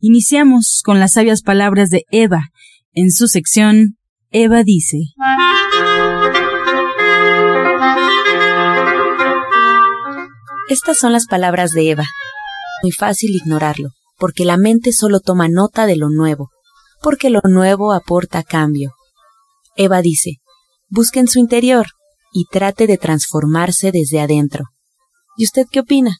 Iniciamos con las sabias palabras de Eva. En su sección, Eva dice. Estas son las palabras de Eva. Muy fácil ignorarlo, porque la mente solo toma nota de lo nuevo, porque lo nuevo aporta cambio. Eva dice, busque en su interior y trate de transformarse desde adentro. ¿Y usted qué opina?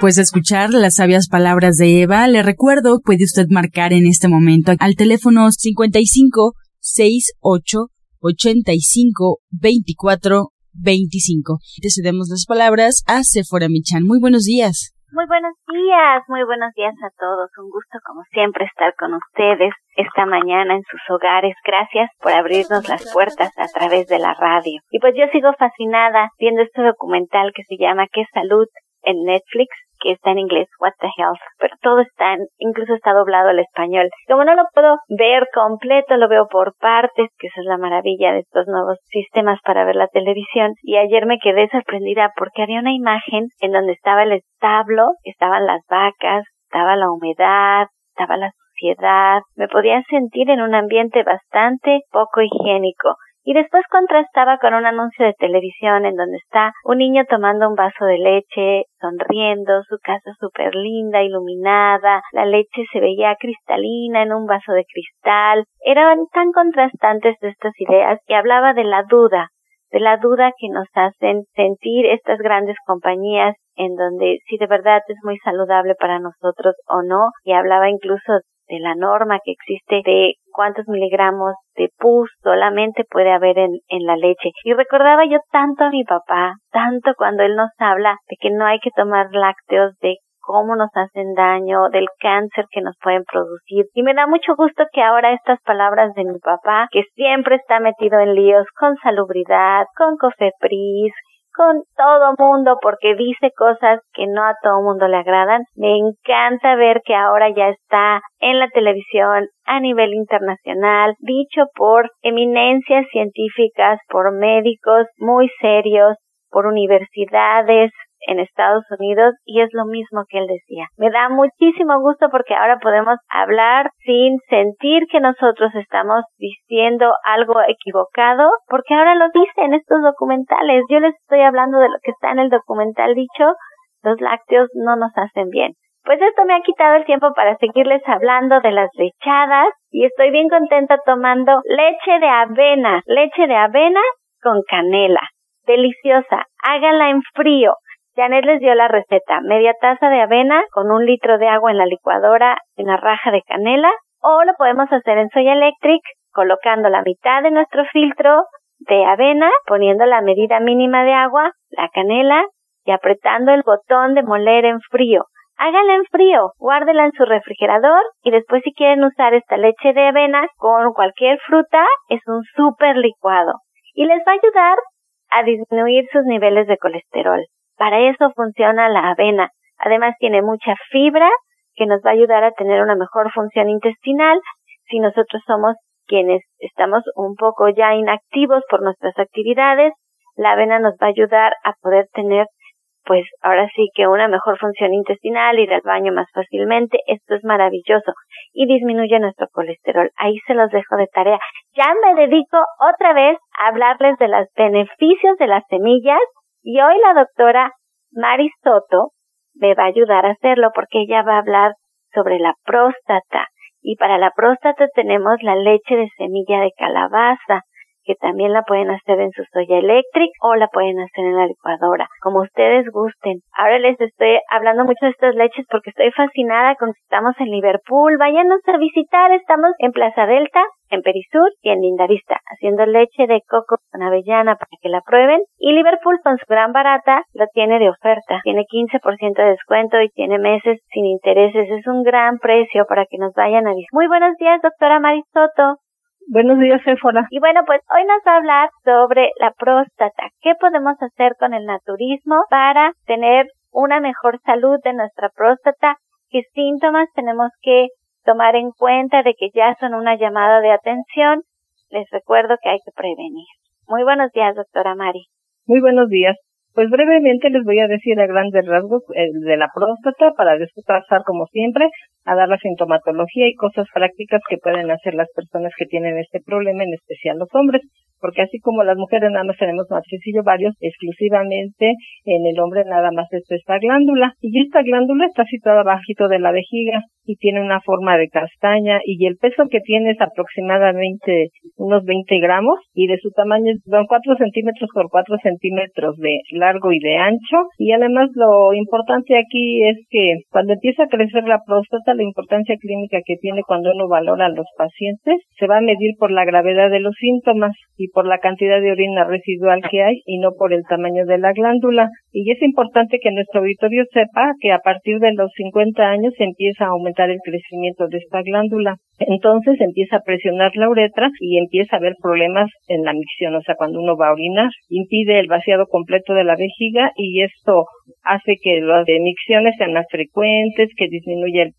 Pues escuchar las sabias palabras de Eva, le recuerdo, puede usted marcar en este momento al teléfono 55 68 85 24 25. Te cedemos las palabras a Sephora Michan. Muy buenos días. Muy buenos días, muy buenos días a todos. Un gusto como siempre estar con ustedes esta mañana en sus hogares. Gracias por abrirnos las puertas a través de la radio. Y pues yo sigo fascinada viendo este documental que se llama ¿Qué salud? en Netflix que está en inglés, What the Health, pero todo está, en, incluso está doblado al español. Como no lo puedo ver completo, lo veo por partes, que esa es la maravilla de estos nuevos sistemas para ver la televisión. Y ayer me quedé sorprendida porque había una imagen en donde estaba el establo, estaban las vacas, estaba la humedad, estaba la suciedad. Me podía sentir en un ambiente bastante poco higiénico y después contrastaba con un anuncio de televisión en donde está un niño tomando un vaso de leche, sonriendo, su casa súper linda, iluminada, la leche se veía cristalina en un vaso de cristal. Eran tan contrastantes estas ideas que hablaba de la duda, de la duda que nos hacen sentir estas grandes compañías en donde si de verdad es muy saludable para nosotros o no, y hablaba incluso de la norma que existe de cuántos miligramos de pus solamente puede haber en, en la leche. Y recordaba yo tanto a mi papá, tanto cuando él nos habla de que no hay que tomar lácteos, de cómo nos hacen daño, del cáncer que nos pueden producir. Y me da mucho gusto que ahora estas palabras de mi papá, que siempre está metido en líos con salubridad, con cofepris, con todo mundo porque dice cosas que no a todo mundo le agradan. Me encanta ver que ahora ya está en la televisión a nivel internacional, dicho por eminencias científicas, por médicos muy serios, por universidades en Estados Unidos y es lo mismo que él decía. Me da muchísimo gusto porque ahora podemos hablar sin sentir que nosotros estamos diciendo algo equivocado porque ahora lo dicen estos documentales. Yo les estoy hablando de lo que está en el documental dicho, los lácteos no nos hacen bien. Pues esto me ha quitado el tiempo para seguirles hablando de las lechadas y estoy bien contenta tomando leche de avena, leche de avena con canela. Deliciosa, háganla en frío. Janet les dio la receta, media taza de avena con un litro de agua en la licuadora en la raja de canela o lo podemos hacer en Soya Electric colocando la mitad de nuestro filtro de avena, poniendo la medida mínima de agua, la canela y apretando el botón de moler en frío. Háganla en frío, guárdela en su refrigerador y después si quieren usar esta leche de avena con cualquier fruta es un súper licuado y les va a ayudar a disminuir sus niveles de colesterol. Para eso funciona la avena. Además tiene mucha fibra que nos va a ayudar a tener una mejor función intestinal si nosotros somos quienes estamos un poco ya inactivos por nuestras actividades. La avena nos va a ayudar a poder tener pues ahora sí que una mejor función intestinal, ir al baño más fácilmente, esto es maravilloso y disminuye nuestro colesterol. Ahí se los dejo de tarea. Ya me dedico otra vez a hablarles de los beneficios de las semillas y hoy la doctora Mari Soto me va a ayudar a hacerlo porque ella va a hablar sobre la próstata. Y para la próstata tenemos la leche de semilla de calabaza, que también la pueden hacer en su soya eléctrica o la pueden hacer en la licuadora, como ustedes gusten. Ahora les estoy hablando mucho de estas leches porque estoy fascinada con que estamos en Liverpool. Váyanos a visitar, estamos en Plaza Delta, en Perisur y en Lindavista, haciendo leche de coco con avellana para que la prueben. Y Liverpool con su gran barata lo tiene de oferta. Tiene 15% de descuento y tiene meses sin intereses. Es un gran precio para que nos vayan a visitar. Muy buenos días, doctora Marisoto. Buenos días, Éfora. Y bueno, pues hoy nos va a hablar sobre la próstata. ¿Qué podemos hacer con el naturismo para tener una mejor salud de nuestra próstata? ¿Qué síntomas tenemos que tomar en cuenta de que ya son una llamada de atención? Les recuerdo que hay que prevenir. Muy buenos días, doctora Mari. Muy buenos días. Pues brevemente les voy a decir a grandes rasgos eh, de la próstata para después pasar como siempre a dar la sintomatología y cosas prácticas que pueden hacer las personas que tienen este problema, en especial los hombres, porque así como las mujeres nada más tenemos matriz y varios, exclusivamente en el hombre nada más es esta glándula. Y esta glándula está situada bajito de la vejiga y tiene una forma de castaña y el peso que tiene es aproximadamente unos 20 gramos y de su tamaño son 4 centímetros por 4 centímetros de largo y de ancho y además lo importante aquí es que cuando empieza a crecer la próstata la importancia clínica que tiene cuando uno valora a los pacientes se va a medir por la gravedad de los síntomas y por la cantidad de orina residual que hay y no por el tamaño de la glándula. Y es importante que nuestro auditorio sepa que a partir de los 50 años se empieza a aumentar el crecimiento de esta glándula. Entonces empieza a presionar la uretra y empieza a haber problemas en la micción, o sea, cuando uno va a orinar, impide el vaciado completo de la vejiga y esto hace que las emicciones sean más frecuentes, que disminuya el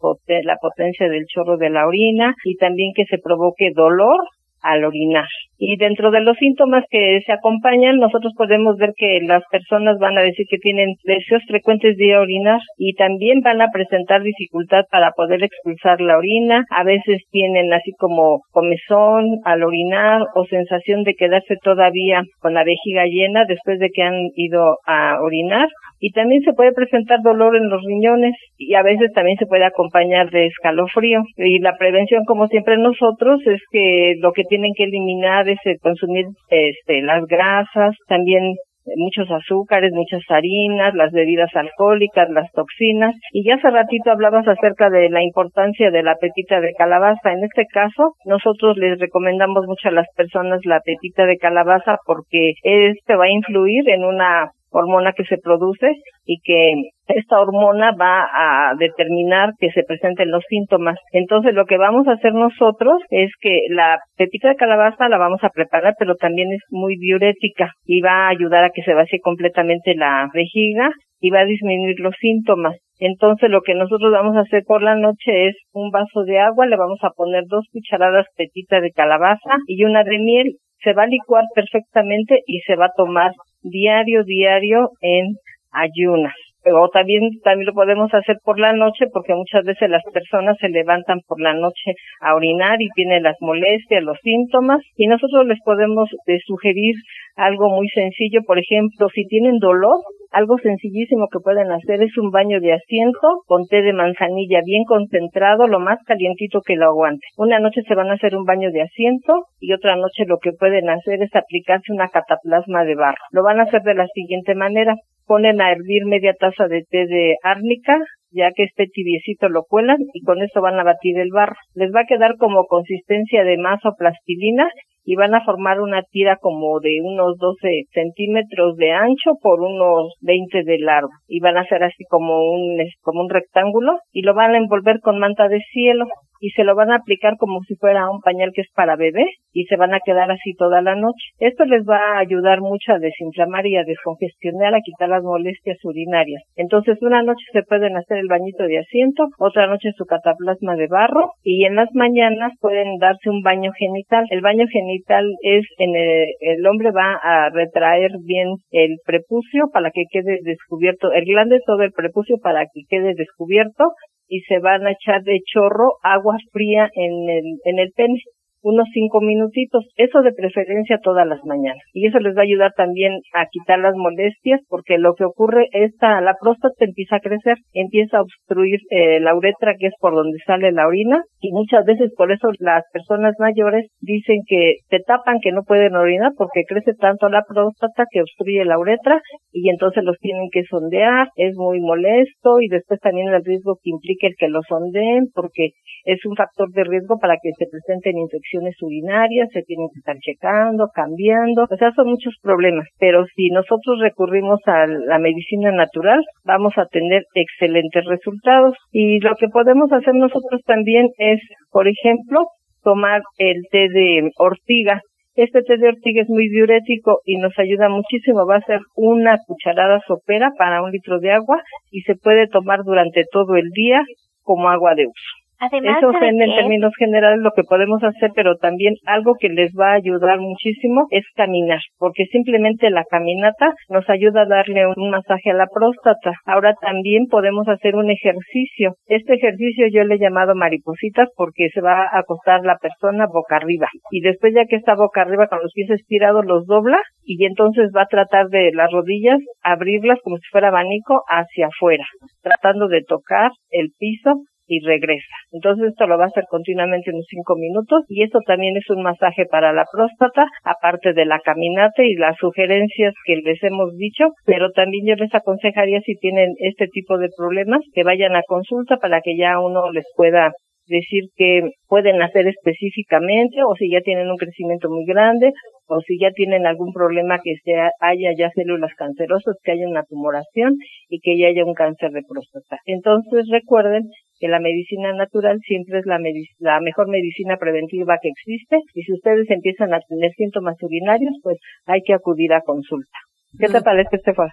la potencia del chorro de la orina y también que se provoque dolor al orinar. Y dentro de los síntomas que se acompañan, nosotros podemos ver que las personas van a decir que tienen deseos frecuentes de orinar y también van a presentar dificultad para poder expulsar la orina. A veces tienen así como comezón al orinar o sensación de quedarse todavía con la vejiga llena después de que han ido a orinar. Y también se puede presentar dolor en los riñones y a veces también se puede acompañar de escalofrío. Y la prevención, como siempre nosotros, es que lo que tienen que eliminar es consumir este, las grasas, también muchos azúcares, muchas harinas, las bebidas alcohólicas, las toxinas. Y ya hace ratito hablabas acerca de la importancia de la pepita de calabaza. En este caso, nosotros les recomendamos mucho a las personas la pepita de calabaza porque este va a influir en una hormona que se produce y que esta hormona va a determinar que se presenten los síntomas. Entonces lo que vamos a hacer nosotros es que la pepita de calabaza la vamos a preparar, pero también es muy diurética y va a ayudar a que se vacíe completamente la vejiga y va a disminuir los síntomas. Entonces lo que nosotros vamos a hacer por la noche es un vaso de agua, le vamos a poner dos cucharadas pepita de calabaza y una de miel. Se va a licuar perfectamente y se va a tomar diario, diario en ayunas. O también, también lo podemos hacer por la noche porque muchas veces las personas se levantan por la noche a orinar y tienen las molestias, los síntomas y nosotros les podemos eh, sugerir algo muy sencillo. Por ejemplo, si tienen dolor, algo sencillísimo que pueden hacer es un baño de asiento con té de manzanilla bien concentrado, lo más calientito que lo aguante. Una noche se van a hacer un baño de asiento y otra noche lo que pueden hacer es aplicarse una cataplasma de barro. Lo van a hacer de la siguiente manera. Ponen a hervir media taza de té de árnica, ya que esté tibiecito lo cuelan y con eso van a batir el barro. Les va a quedar como consistencia de masa o plastilina y van a formar una tira como de unos 12 centímetros de ancho por unos 20 de largo y van a ser así como un como un rectángulo y lo van a envolver con manta de cielo y se lo van a aplicar como si fuera un pañal que es para bebé y se van a quedar así toda la noche. Esto les va a ayudar mucho a desinflamar y a descongestionar, a quitar las molestias urinarias. Entonces una noche se pueden hacer el bañito de asiento, otra noche su cataplasma de barro y en las mañanas pueden darse un baño genital. El baño genital es en el, el hombre va a retraer bien el prepucio para que quede descubierto, el glande todo el prepucio para que quede descubierto y se van a echar de chorro agua fría en el, en el pene. Unos cinco minutitos, eso de preferencia todas las mañanas. Y eso les va a ayudar también a quitar las molestias, porque lo que ocurre es que la próstata empieza a crecer, empieza a obstruir eh, la uretra, que es por donde sale la orina, y muchas veces por eso las personas mayores dicen que se tapan, que no pueden orinar, porque crece tanto la próstata que obstruye la uretra, y entonces los tienen que sondear, es muy molesto, y después también el riesgo que implica el que lo sondeen, porque es un factor de riesgo para que se presenten infecciones urinarias, se tienen que estar checando, cambiando, o sea, son muchos problemas, pero si nosotros recurrimos a la medicina natural, vamos a tener excelentes resultados. Y lo que podemos hacer nosotros también es, por ejemplo, tomar el té de ortiga. Este té de ortiga es muy diurético y nos ayuda muchísimo. Va a ser una cucharada sopera para un litro de agua y se puede tomar durante todo el día como agua de uso. Eso es en, términos generales lo que podemos hacer, pero también algo que les va a ayudar muchísimo es caminar, porque simplemente la caminata nos ayuda a darle un masaje a la próstata. Ahora también podemos hacer un ejercicio. Este ejercicio yo le he llamado maripositas porque se va a acostar la persona boca arriba y después ya que está boca arriba con los pies estirados los dobla y entonces va a tratar de las rodillas abrirlas como si fuera abanico hacia afuera, tratando de tocar el piso y regresa. Entonces esto lo va a hacer continuamente unos cinco minutos y esto también es un masaje para la próstata, aparte de la caminata y las sugerencias que les hemos dicho, pero también yo les aconsejaría si tienen este tipo de problemas que vayan a consulta para que ya uno les pueda decir que pueden hacer específicamente o si ya tienen un crecimiento muy grande o si ya tienen algún problema que sea, haya ya células cancerosas, que haya una tumoración y que ya haya un cáncer de próstata. Entonces recuerden que la medicina natural siempre es la, la mejor medicina preventiva que existe y si ustedes empiezan a tener síntomas urinarios, pues hay que acudir a consulta. ¿Qué te parece, Estefan?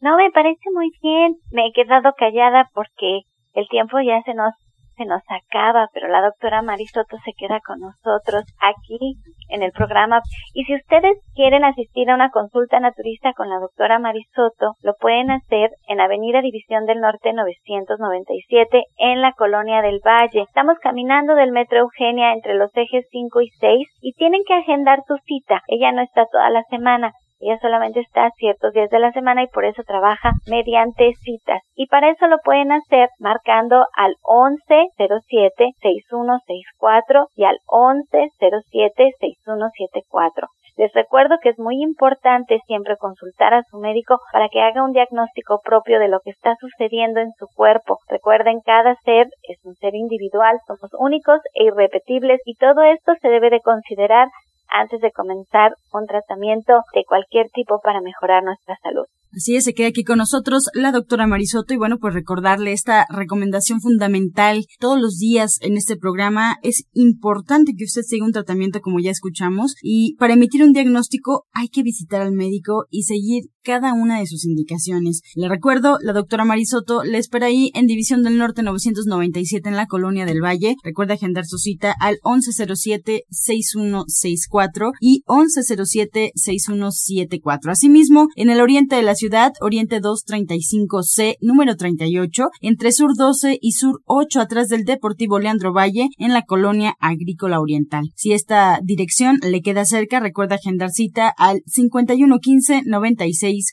No, me parece muy bien. Me he quedado callada porque el tiempo ya se nos se nos acaba, pero la doctora Marisoto se queda con nosotros aquí en el programa. Y si ustedes quieren asistir a una consulta naturista con la doctora Marisoto, lo pueden hacer en Avenida División del Norte 997 en la Colonia del Valle. Estamos caminando del Metro Eugenia entre los ejes 5 y 6 y tienen que agendar su cita. Ella no está toda la semana, ella solamente está ciertos días de la semana y por eso trabaja mediante citas. Y para eso lo pueden hacer marcando al 1107-6164 y al 1107-6174. Les recuerdo que es muy importante siempre consultar a su médico para que haga un diagnóstico propio de lo que está sucediendo en su cuerpo. Recuerden, cada ser es un ser individual, somos únicos e irrepetibles y todo esto se debe de considerar antes de comenzar un tratamiento de cualquier tipo para mejorar nuestra salud. Así es, se queda aquí con nosotros la doctora Marisoto y bueno, pues recordarle esta recomendación fundamental todos los días en este programa. Es importante que usted siga un tratamiento como ya escuchamos y para emitir un diagnóstico hay que visitar al médico y seguir cada una de sus indicaciones. Le recuerdo, la doctora Marisoto le espera ahí en División del Norte 997 en la Colonia del Valle. Recuerda agendar su cita al 1107-6164 y 1107-6174. Asimismo, en el oriente de la ciudad, Oriente 235C, número 38, entre Sur 12 y Sur 8, atrás del Deportivo Leandro Valle, en la Colonia Agrícola Oriental. Si esta dirección le queda cerca, recuerda agendar cita al 5115 96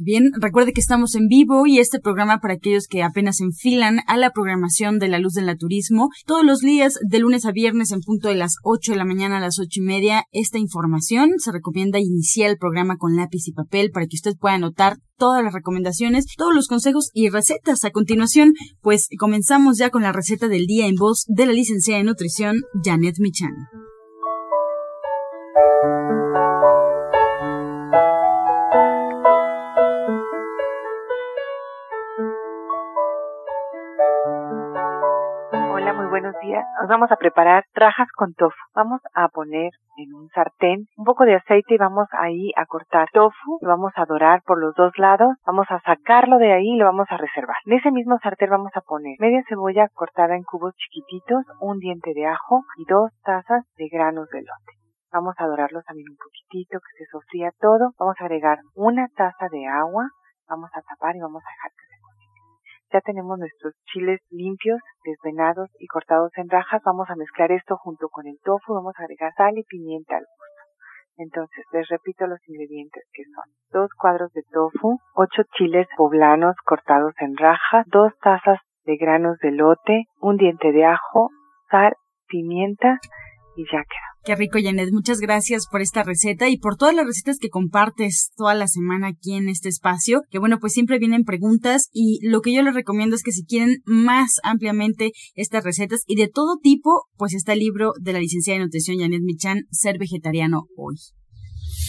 Bien, recuerde que estamos en vivo y este programa para aquellos que apenas enfilan a la programación de la luz del naturismo. Todos los días, de lunes a viernes, en punto de las 8 de la mañana a las ocho y media, esta información se recomienda iniciar el programa con lápiz y papel para que usted pueda anotar todas las recomendaciones, todos los consejos y recetas. A continuación, pues comenzamos ya con la receta del día en voz de la licenciada en nutrición, Janet Michan. Nos vamos a preparar rajas con tofu. Vamos a poner en un sartén un poco de aceite y vamos ahí a cortar tofu, lo vamos a dorar por los dos lados, vamos a sacarlo de ahí y lo vamos a reservar. En ese mismo sartén vamos a poner media cebolla cortada en cubos chiquititos, un diente de ajo y dos tazas de granos de lote. Vamos a dorarlos también un poquitito, que se sofría todo. Vamos a agregar una taza de agua, vamos a tapar y vamos a dejar que. Ya tenemos nuestros chiles limpios, desvenados y cortados en rajas. Vamos a mezclar esto junto con el tofu. Vamos a agregar sal y pimienta al gusto. Entonces, les repito los ingredientes que son dos cuadros de tofu, ocho chiles poblanos cortados en rajas, dos tazas de granos de lote, un diente de ajo, sal, pimienta y ya queda. Qué rico, Janet. Muchas gracias por esta receta y por todas las recetas que compartes toda la semana aquí en este espacio. Que bueno, pues siempre vienen preguntas y lo que yo les recomiendo es que si quieren más ampliamente estas recetas y de todo tipo, pues está el libro de la licenciada de nutrición Janet Michan, Ser Vegetariano Hoy.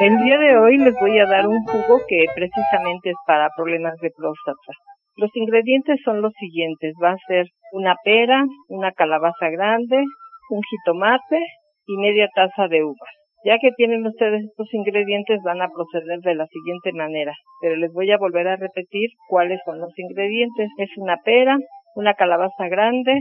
El día de hoy les voy a dar un jugo que precisamente es para problemas de próstata. Los ingredientes son los siguientes. Va a ser una pera, una calabaza grande, un jitomate y media taza de uvas. Ya que tienen ustedes estos ingredientes van a proceder de la siguiente manera, pero les voy a volver a repetir cuáles son los ingredientes. Es una pera, una calabaza grande,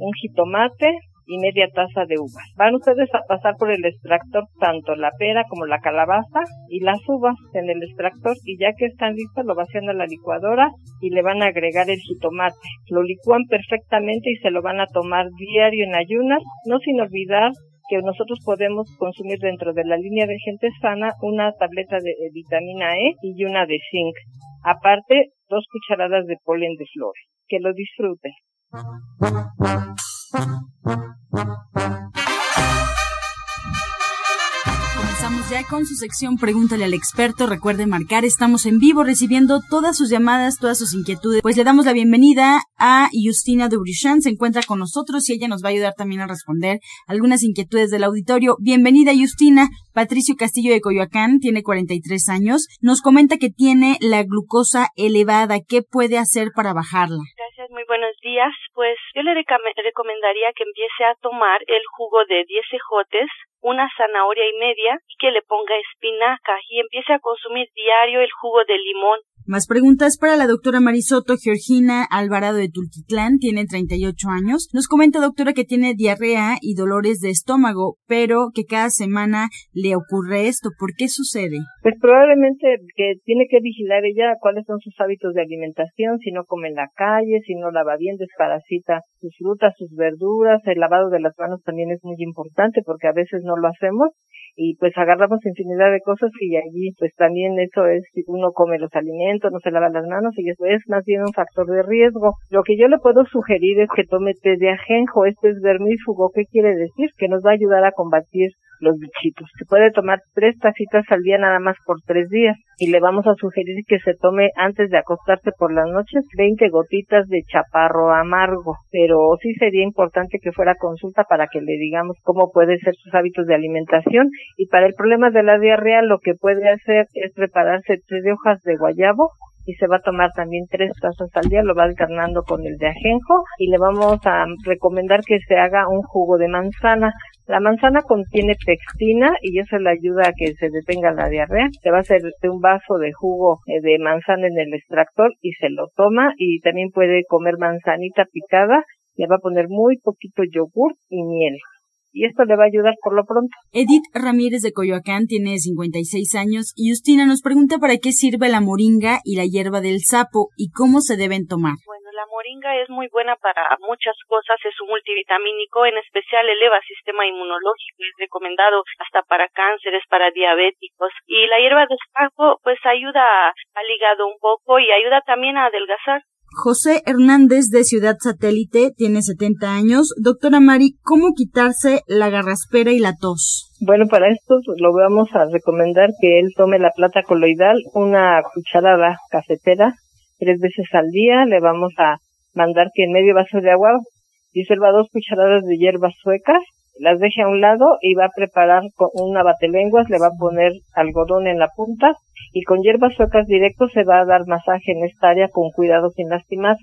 un jitomate, y media taza de uvas. Van ustedes a pasar por el extractor tanto la pera como la calabaza y las uvas en el extractor y ya que están listas lo vacían a la licuadora y le van a agregar el jitomate. Lo licúan perfectamente y se lo van a tomar diario en ayunas, no sin olvidar que nosotros podemos consumir dentro de la línea de gente sana una tableta de vitamina E y una de zinc. Aparte, dos cucharadas de polen de flores. Que lo disfruten. Comenzamos ya con su sección Pregúntale al experto. Recuerde marcar, estamos en vivo recibiendo todas sus llamadas, todas sus inquietudes. Pues le damos la bienvenida a Justina Dubrichan. Se encuentra con nosotros y ella nos va a ayudar también a responder algunas inquietudes del auditorio. Bienvenida, Justina. Patricio Castillo de Coyoacán tiene 43 años. Nos comenta que tiene la glucosa elevada. ¿Qué puede hacer para bajarla? Gracias, muy buenos días. Pues yo le recomendaría que empiece a tomar el jugo de 10 ejotes, una zanahoria y media y que le ponga espinaca y empiece a consumir diario el jugo de limón. Más preguntas para la doctora Marisoto Georgina Alvarado de Tultitlán, tiene 38 años. Nos comenta, doctora, que tiene diarrea y dolores de estómago, pero que cada semana le ocurre esto. ¿Por qué sucede? Pues probablemente que tiene que vigilar ella cuáles son sus hábitos de alimentación, si no come en la calle, si no lava bien, desparasita sus frutas, sus verduras, el lavado de las manos también es muy importante porque a veces no lo hacemos y pues agarramos infinidad de cosas y allí pues también eso es si uno come los alimentos, no se lava las manos y eso es más bien un factor de riesgo. Lo que yo le puedo sugerir es que tome té de ajenjo, este es vermífugo, ¿qué quiere decir? Que nos va a ayudar a combatir los bichitos. Se puede tomar tres tacitas al día nada más por tres días y le vamos a sugerir que se tome antes de acostarse por las noches 20 gotitas de chaparro amargo, pero sí sería importante que fuera consulta para que le digamos cómo puede ser sus hábitos de alimentación y para el problema de la diarrea lo que puede hacer es prepararse tres hojas de guayabo y se va a tomar también tres tazas al día, lo va alternando con el de ajenjo y le vamos a recomendar que se haga un jugo de manzana. La manzana contiene pectina y eso le ayuda a que se detenga la diarrea. Se va a hacer un vaso de jugo eh, de manzana en el extractor y se lo toma y también puede comer manzanita picada. Le va a poner muy poquito yogur y miel y esto le va a ayudar por lo pronto. Edith Ramírez de Coyoacán tiene 56 años y Justina nos pregunta para qué sirve la moringa y la hierba del sapo y cómo se deben tomar. Bueno, la moringa es muy buena para muchas cosas, es un multivitamínico, en especial eleva el sistema inmunológico, es recomendado hasta para cánceres, para diabéticos. Y la hierba del sapo pues ayuda al hígado un poco y ayuda también a adelgazar. José Hernández de Ciudad Satélite tiene 70 años. Doctora Mari, ¿cómo quitarse la garraspera y la tos? Bueno, para esto pues, lo vamos a recomendar que él tome la plata coloidal, una cucharada cafetera, tres veces al día. Le vamos a mandar que en medio vaso de agua disuelva dos cucharadas de hierbas suecas, las deje a un lado y va a preparar con una batelenguas, le va a poner algodón en la punta y con hierbas suecas directo se va a dar masaje en esta área con cuidado sin lastimar.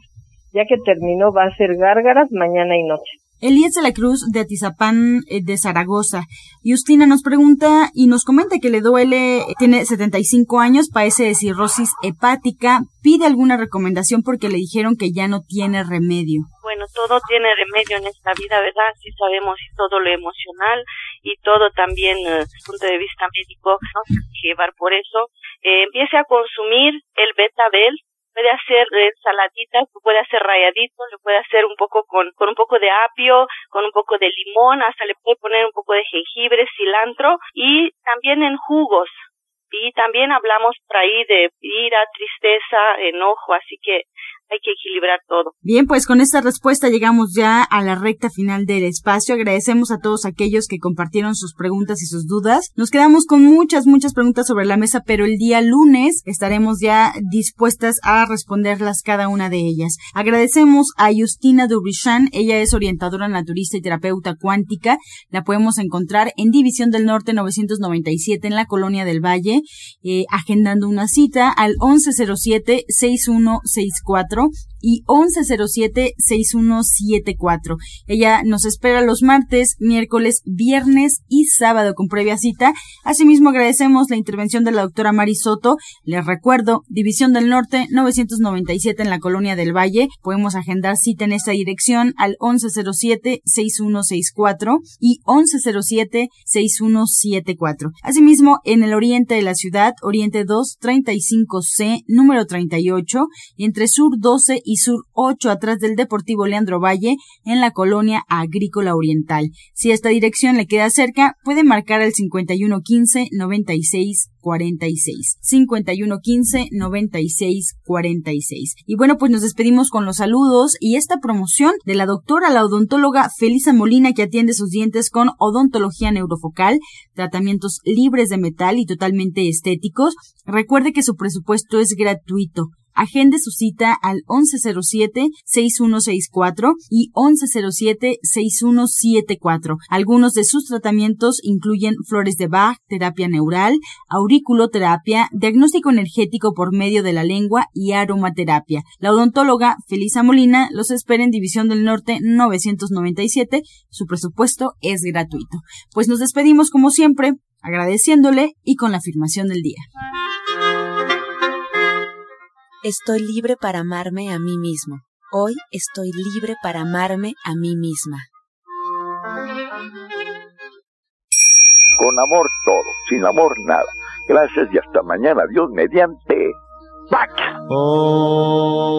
Ya que terminó va a hacer gárgaras mañana y noche. Elías de la Cruz de Atizapán eh, de Zaragoza. Justina nos pregunta y nos comenta que le duele, tiene 75 años, padece de cirrosis hepática, pide alguna recomendación porque le dijeron que ya no tiene remedio. Bueno, todo tiene remedio en esta vida, ¿verdad? Si sabemos y todo lo emocional y todo también desde el punto de vista médico, ¿no? Llevar por eso. Eh, empiece a consumir el betabel, puede hacer ensaladitas, puede hacer rayaditos, le puede hacer un poco con, con un poco de apio, con un poco de limón, hasta le puede poner un poco de jengibre, cilantro y también en jugos. Y también hablamos por ahí de ira, tristeza, enojo, así que hay que equilibrar todo. Bien, pues con esta respuesta llegamos ya a la recta final del espacio. Agradecemos a todos aquellos que compartieron sus preguntas y sus dudas. Nos quedamos con muchas, muchas preguntas sobre la mesa, pero el día lunes estaremos ya dispuestas a responderlas cada una de ellas. Agradecemos a Justina Dubrichan, ella es orientadora naturista y terapeuta cuántica. La podemos encontrar en División del Norte 997 en la Colonia del Valle, eh, agendando una cita al 1107 general y 1107-6174. Ella nos espera los martes, miércoles, viernes y sábado con previa cita. Asimismo, agradecemos la intervención de la doctora Marisoto. Les recuerdo, División del Norte 997 en la Colonia del Valle. Podemos agendar cita en esta dirección al 1107-6164 y 1107-6174. Asimismo, en el oriente de la ciudad, Oriente 2, 35C, número 38, entre Sur 12 y Sur 8 atrás del Deportivo Leandro Valle en la colonia agrícola oriental. Si esta dirección le queda cerca, puede marcar al 5115 96 46. 5115 96 46. Y bueno, pues nos despedimos con los saludos y esta promoción de la doctora, la odontóloga Felisa Molina, que atiende sus dientes con odontología neurofocal, tratamientos libres de metal y totalmente estéticos. Recuerde que su presupuesto es gratuito. Agende su cita al 1107-6164 y 1107-6174. Algunos de sus tratamientos incluyen flores de Bach, terapia neural, auriculoterapia, diagnóstico energético por medio de la lengua y aromaterapia. La odontóloga Felisa Molina los espera en División del Norte 997. Su presupuesto es gratuito. Pues nos despedimos como siempre, agradeciéndole y con la afirmación del día. Estoy libre para amarme a mí mismo. Hoy estoy libre para amarme a mí misma. Con amor todo, sin amor nada. Gracias y hasta mañana. Dios mediante. ¡Pax! Oh.